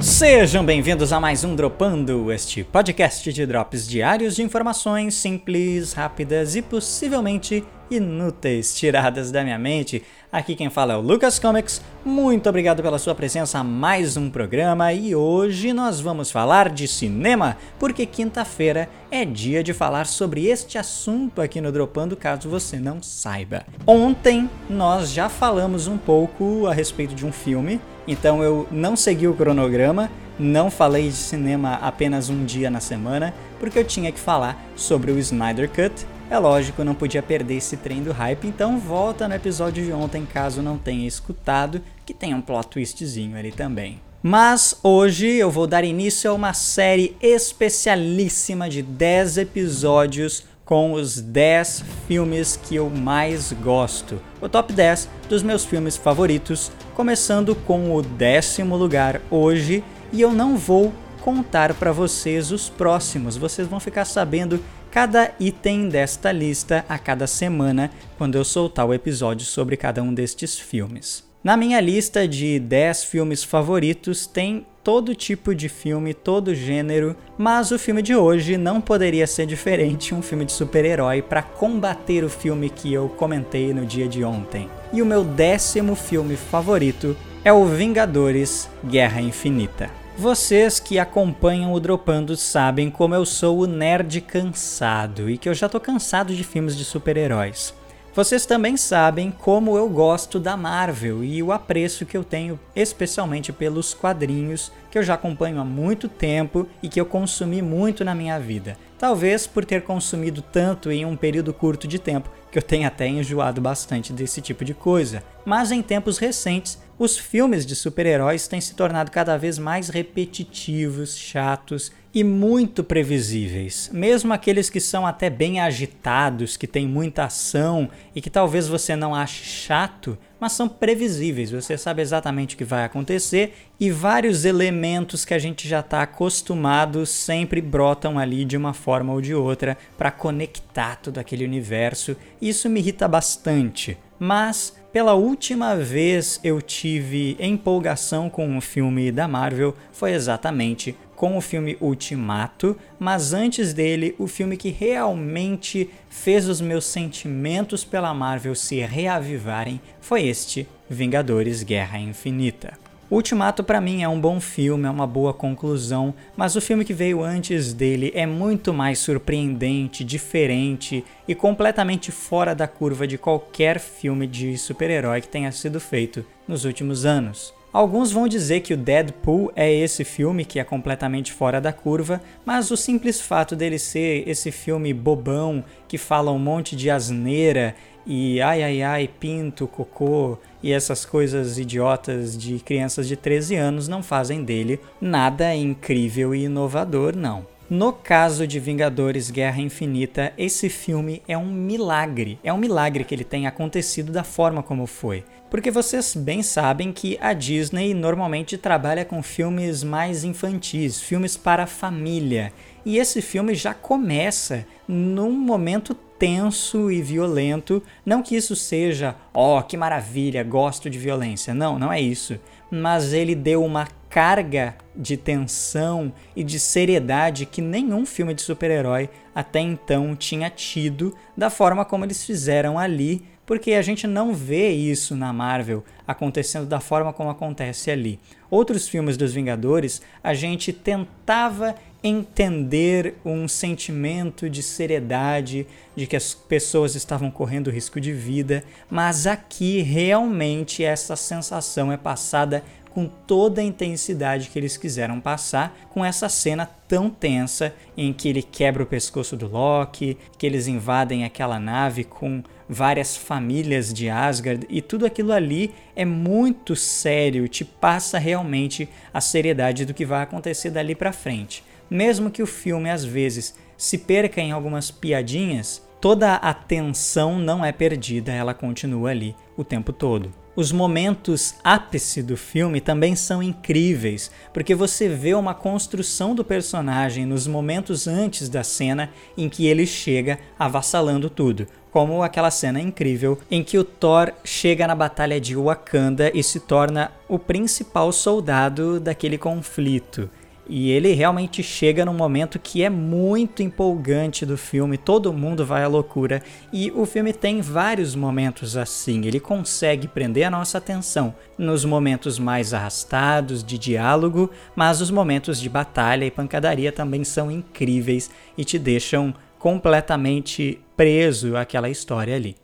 Sejam bem-vindos a mais um Dropando, este podcast de drops diários de informações simples, rápidas e possivelmente inúteis tiradas da minha mente. Aqui quem fala é o Lucas Comics. Muito obrigado pela sua presença a mais um programa e hoje nós vamos falar de cinema, porque quinta-feira é dia de falar sobre este assunto aqui no Dropando, caso você não saiba. Ontem nós já falamos um pouco a respeito de um filme, então eu não segui o cronograma, não falei de cinema apenas um dia na semana, porque eu tinha que falar sobre o Snyder Cut é lógico, não podia perder esse trem do hype, então volta no episódio de ontem caso não tenha escutado, que tem um plot twistzinho ali também. Mas hoje eu vou dar início a uma série especialíssima de 10 episódios com os 10 filmes que eu mais gosto. O top 10 dos meus filmes favoritos, começando com o décimo lugar hoje, e eu não vou contar para vocês os próximos. Vocês vão ficar sabendo cada item desta lista a cada semana quando eu soltar o episódio sobre cada um destes filmes. Na minha lista de 10 filmes favoritos tem todo tipo de filme, todo gênero, mas o filme de hoje não poderia ser diferente, um filme de super-herói para combater o filme que eu comentei no dia de ontem. E o meu décimo filme favorito é o Vingadores Guerra Infinita. Vocês que acompanham o Dropando sabem como eu sou o nerd cansado e que eu já tô cansado de filmes de super-heróis. Vocês também sabem como eu gosto da Marvel e o apreço que eu tenho especialmente pelos quadrinhos que eu já acompanho há muito tempo e que eu consumi muito na minha vida. Talvez por ter consumido tanto em um período curto de tempo que eu tenha até enjoado bastante desse tipo de coisa. Mas em tempos recentes os filmes de super-heróis têm se tornado cada vez mais repetitivos, chatos e muito previsíveis. Mesmo aqueles que são até bem agitados, que têm muita ação e que talvez você não ache chato, mas são previsíveis. Você sabe exatamente o que vai acontecer e vários elementos que a gente já está acostumado sempre brotam ali de uma forma ou de outra para conectar todo aquele universo. Isso me irrita bastante. Mas pela última vez eu tive empolgação com um filme da Marvel foi exatamente com o filme Ultimato, mas antes dele, o filme que realmente fez os meus sentimentos pela Marvel se reavivarem foi este Vingadores Guerra Infinita. Ultimato para mim é um bom filme, é uma boa conclusão, mas o filme que veio antes dele é muito mais surpreendente, diferente e completamente fora da curva de qualquer filme de super-herói que tenha sido feito nos últimos anos. Alguns vão dizer que o Deadpool é esse filme que é completamente fora da curva, mas o simples fato dele ser esse filme bobão que fala um monte de asneira e ai ai ai, pinto, cocô e essas coisas idiotas de crianças de 13 anos não fazem dele nada incrível e inovador, não. No caso de Vingadores Guerra Infinita, esse filme é um milagre. É um milagre que ele tenha acontecido da forma como foi. Porque vocês bem sabem que a Disney normalmente trabalha com filmes mais infantis, filmes para família. E esse filme já começa num momento tenso e violento. Não que isso seja, ó, oh, que maravilha, gosto de violência. Não, não é isso. Mas ele deu uma carga de tensão e de seriedade que nenhum filme de super-herói até então tinha tido, da forma como eles fizeram ali, porque a gente não vê isso na Marvel acontecendo da forma como acontece ali. Outros filmes dos Vingadores, a gente tentava entender um sentimento de seriedade, de que as pessoas estavam correndo risco de vida, mas aqui realmente essa sensação é passada com toda a intensidade que eles quiseram passar com essa cena tão tensa em que ele quebra o pescoço do Loki, que eles invadem aquela nave com várias famílias de Asgard e tudo aquilo ali é muito sério, te passa realmente a seriedade do que vai acontecer dali para frente mesmo que o filme às vezes se perca em algumas piadinhas, toda a atenção não é perdida, ela continua ali o tempo todo. Os momentos ápice do filme também são incríveis, porque você vê uma construção do personagem nos momentos antes da cena em que ele chega avassalando tudo, como aquela cena incrível em que o Thor chega na batalha de Wakanda e se torna o principal soldado daquele conflito. E ele realmente chega num momento que é muito empolgante do filme, todo mundo vai à loucura. E o filme tem vários momentos assim, ele consegue prender a nossa atenção nos momentos mais arrastados de diálogo, mas os momentos de batalha e pancadaria também são incríveis e te deixam completamente preso àquela história ali.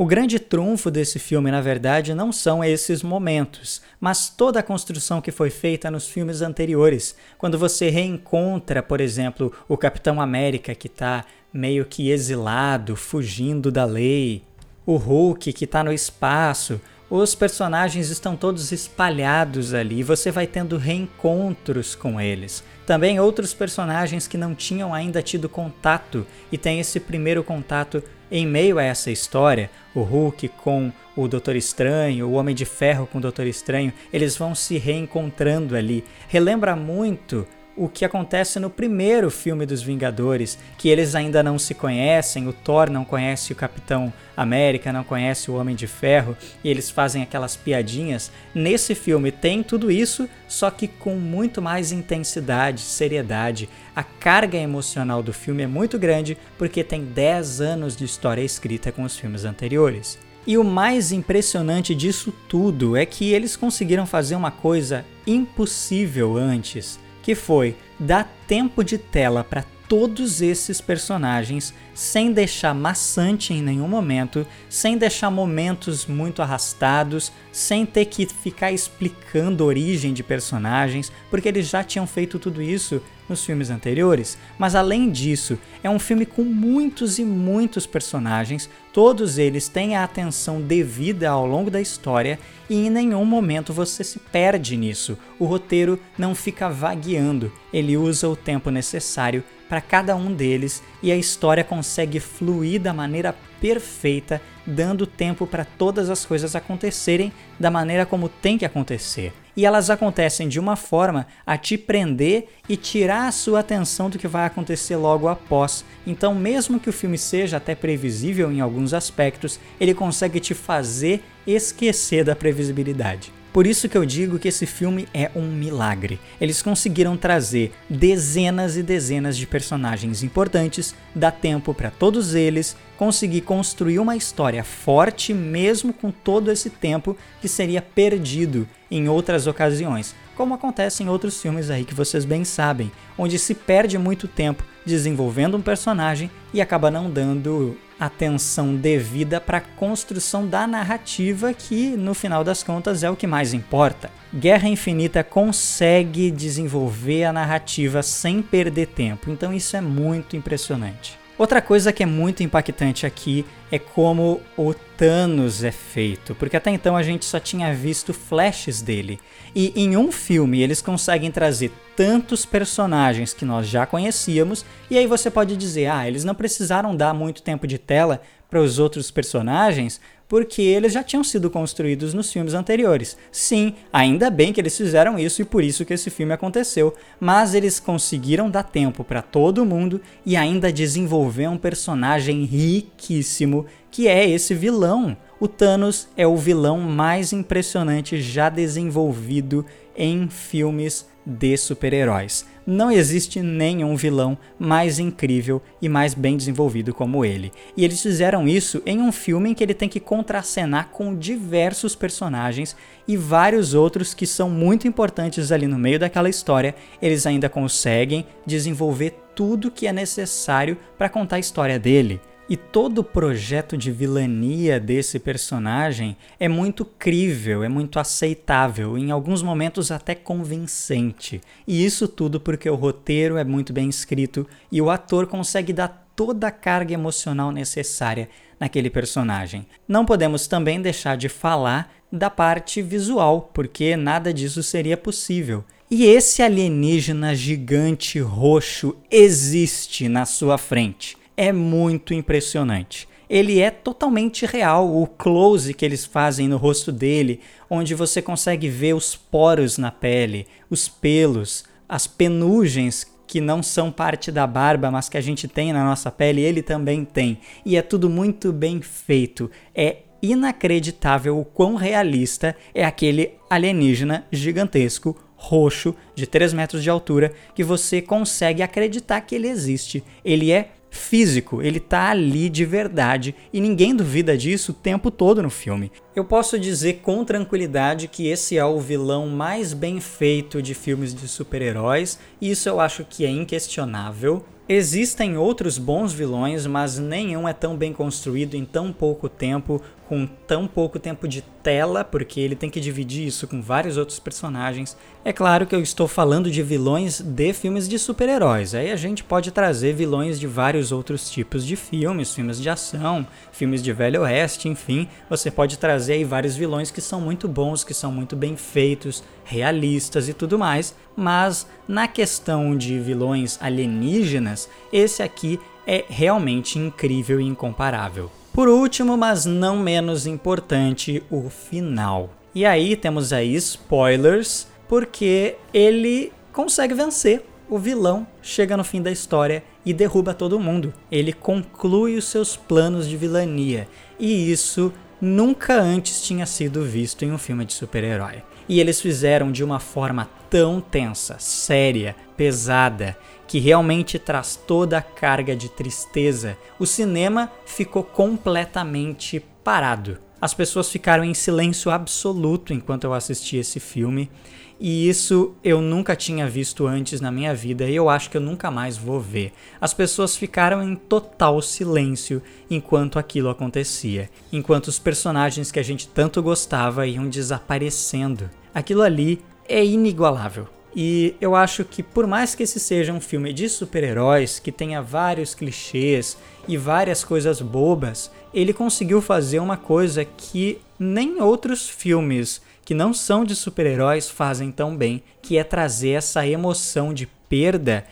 O grande trunfo desse filme, na verdade, não são esses momentos, mas toda a construção que foi feita nos filmes anteriores. Quando você reencontra, por exemplo, o Capitão América que está meio que exilado, fugindo da lei, o Hulk que está no espaço, os personagens estão todos espalhados ali, você vai tendo reencontros com eles. Também outros personagens que não tinham ainda tido contato e tem esse primeiro contato em meio a essa história, o Hulk com o Doutor Estranho, o Homem de Ferro com o Doutor Estranho, eles vão se reencontrando ali. Relembra muito o que acontece no primeiro filme dos Vingadores, que eles ainda não se conhecem, o Thor não conhece o Capitão América, não conhece o Homem de Ferro, e eles fazem aquelas piadinhas. Nesse filme tem tudo isso, só que com muito mais intensidade, seriedade. A carga emocional do filme é muito grande porque tem 10 anos de história escrita com os filmes anteriores. E o mais impressionante disso tudo é que eles conseguiram fazer uma coisa impossível antes que foi dar tempo de tela para todos esses personagens sem deixar maçante em nenhum momento, sem deixar momentos muito arrastados, sem ter que ficar explicando a origem de personagens, porque eles já tinham feito tudo isso nos filmes anteriores. Mas além disso, é um filme com muitos e muitos personagens, todos eles têm a atenção devida ao longo da história e em nenhum momento você se perde nisso. O roteiro não fica vagueando, ele usa o tempo necessário para cada um deles e a história consegue fluir da maneira perfeita, dando tempo para todas as coisas acontecerem da maneira como tem que acontecer. E elas acontecem de uma forma a te prender e tirar a sua atenção do que vai acontecer logo após. Então, mesmo que o filme seja até previsível em alguns aspectos, ele consegue te fazer esquecer da previsibilidade. Por isso que eu digo que esse filme é um milagre. Eles conseguiram trazer dezenas e dezenas de personagens importantes, dar tempo para todos eles, conseguir construir uma história forte mesmo com todo esse tempo que seria perdido em outras ocasiões, como acontece em outros filmes aí que vocês bem sabem, onde se perde muito tempo desenvolvendo um personagem e acaba não dando atenção devida para a construção da narrativa, que no final das contas é o que mais importa. Guerra Infinita consegue desenvolver a narrativa sem perder tempo, então isso é muito impressionante. Outra coisa que é muito impactante aqui é como o Thanos é feito, porque até então a gente só tinha visto flashes dele. E em um filme eles conseguem trazer tantos personagens que nós já conhecíamos, e aí você pode dizer: ah, eles não precisaram dar muito tempo de tela para os outros personagens, porque eles já tinham sido construídos nos filmes anteriores. Sim, ainda bem que eles fizeram isso e por isso que esse filme aconteceu, mas eles conseguiram dar tempo para todo mundo e ainda desenvolver um personagem riquíssimo que é esse vilão. O Thanos é o vilão mais impressionante já desenvolvido em filmes de super-heróis. Não existe nenhum vilão mais incrível e mais bem desenvolvido como ele. E eles fizeram isso em um filme em que ele tem que contracenar com diversos personagens e vários outros que são muito importantes ali no meio daquela história. Eles ainda conseguem desenvolver tudo que é necessário para contar a história dele. E todo o projeto de vilania desse personagem é muito crível, é muito aceitável, em alguns momentos até convincente. E isso tudo porque o roteiro é muito bem escrito e o ator consegue dar toda a carga emocional necessária naquele personagem. Não podemos também deixar de falar da parte visual, porque nada disso seria possível. E esse alienígena gigante roxo existe na sua frente é muito impressionante. Ele é totalmente real, o close que eles fazem no rosto dele, onde você consegue ver os poros na pele, os pelos, as penugens que não são parte da barba, mas que a gente tem na nossa pele, ele também tem. E é tudo muito bem feito. É inacreditável o quão realista é aquele alienígena gigantesco, roxo, de 3 metros de altura, que você consegue acreditar que ele existe. Ele é físico, ele tá ali de verdade e ninguém duvida disso o tempo todo no filme. Eu posso dizer com tranquilidade que esse é o vilão mais bem feito de filmes de super-heróis, e isso eu acho que é inquestionável. Existem outros bons vilões, mas nenhum é tão bem construído em tão pouco tempo, com tão pouco tempo de tela, porque ele tem que dividir isso com vários outros personagens. É claro que eu estou falando de vilões de filmes de super-heróis. Aí a gente pode trazer vilões de vários outros tipos de filmes, filmes de ação, filmes de velho oeste, enfim, você pode trazer aí vários vilões que são muito bons, que são muito bem feitos, realistas e tudo mais, mas na questão de vilões alienígenas, esse aqui é realmente incrível e incomparável. Por último, mas não menos importante, o final. E aí temos aí spoilers, porque ele consegue vencer. O vilão chega no fim da história e derruba todo mundo. Ele conclui os seus planos de vilania. E isso nunca antes tinha sido visto em um filme de super-herói. E eles fizeram de uma forma tão tensa, séria, pesada, que realmente traz toda a carga de tristeza. O cinema ficou completamente parado. As pessoas ficaram em silêncio absoluto enquanto eu assisti esse filme, e isso eu nunca tinha visto antes na minha vida e eu acho que eu nunca mais vou ver. As pessoas ficaram em total silêncio enquanto aquilo acontecia, enquanto os personagens que a gente tanto gostava iam desaparecendo. Aquilo ali é inigualável. E eu acho que por mais que esse seja um filme de super-heróis, que tenha vários clichês e várias coisas bobas, ele conseguiu fazer uma coisa que nem outros filmes que não são de super-heróis fazem tão bem, que é trazer essa emoção de perda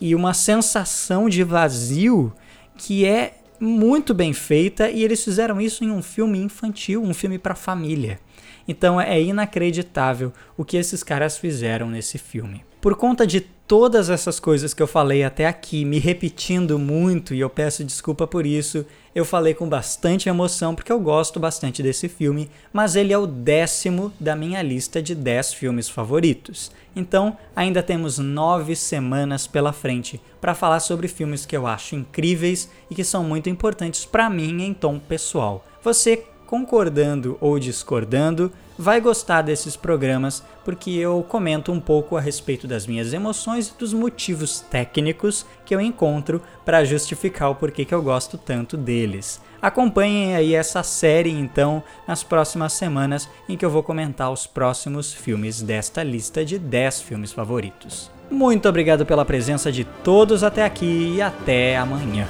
e uma sensação de vazio que é muito bem feita e eles fizeram isso em um filme infantil, um filme para família. Então é inacreditável o que esses caras fizeram nesse filme. Por conta de todas essas coisas que eu falei até aqui, me repetindo muito, e eu peço desculpa por isso, eu falei com bastante emoção porque eu gosto bastante desse filme, mas ele é o décimo da minha lista de 10 filmes favoritos. Então, ainda temos nove semanas pela frente para falar sobre filmes que eu acho incríveis e que são muito importantes para mim em tom pessoal. Você concordando ou discordando, vai gostar desses programas porque eu comento um pouco a respeito das minhas emoções e dos motivos técnicos que eu encontro para justificar o porquê que eu gosto tanto deles. Acompanhem aí essa série então nas próximas semanas em que eu vou comentar os próximos filmes desta lista de 10 filmes favoritos. Muito obrigado pela presença de todos até aqui e até amanhã.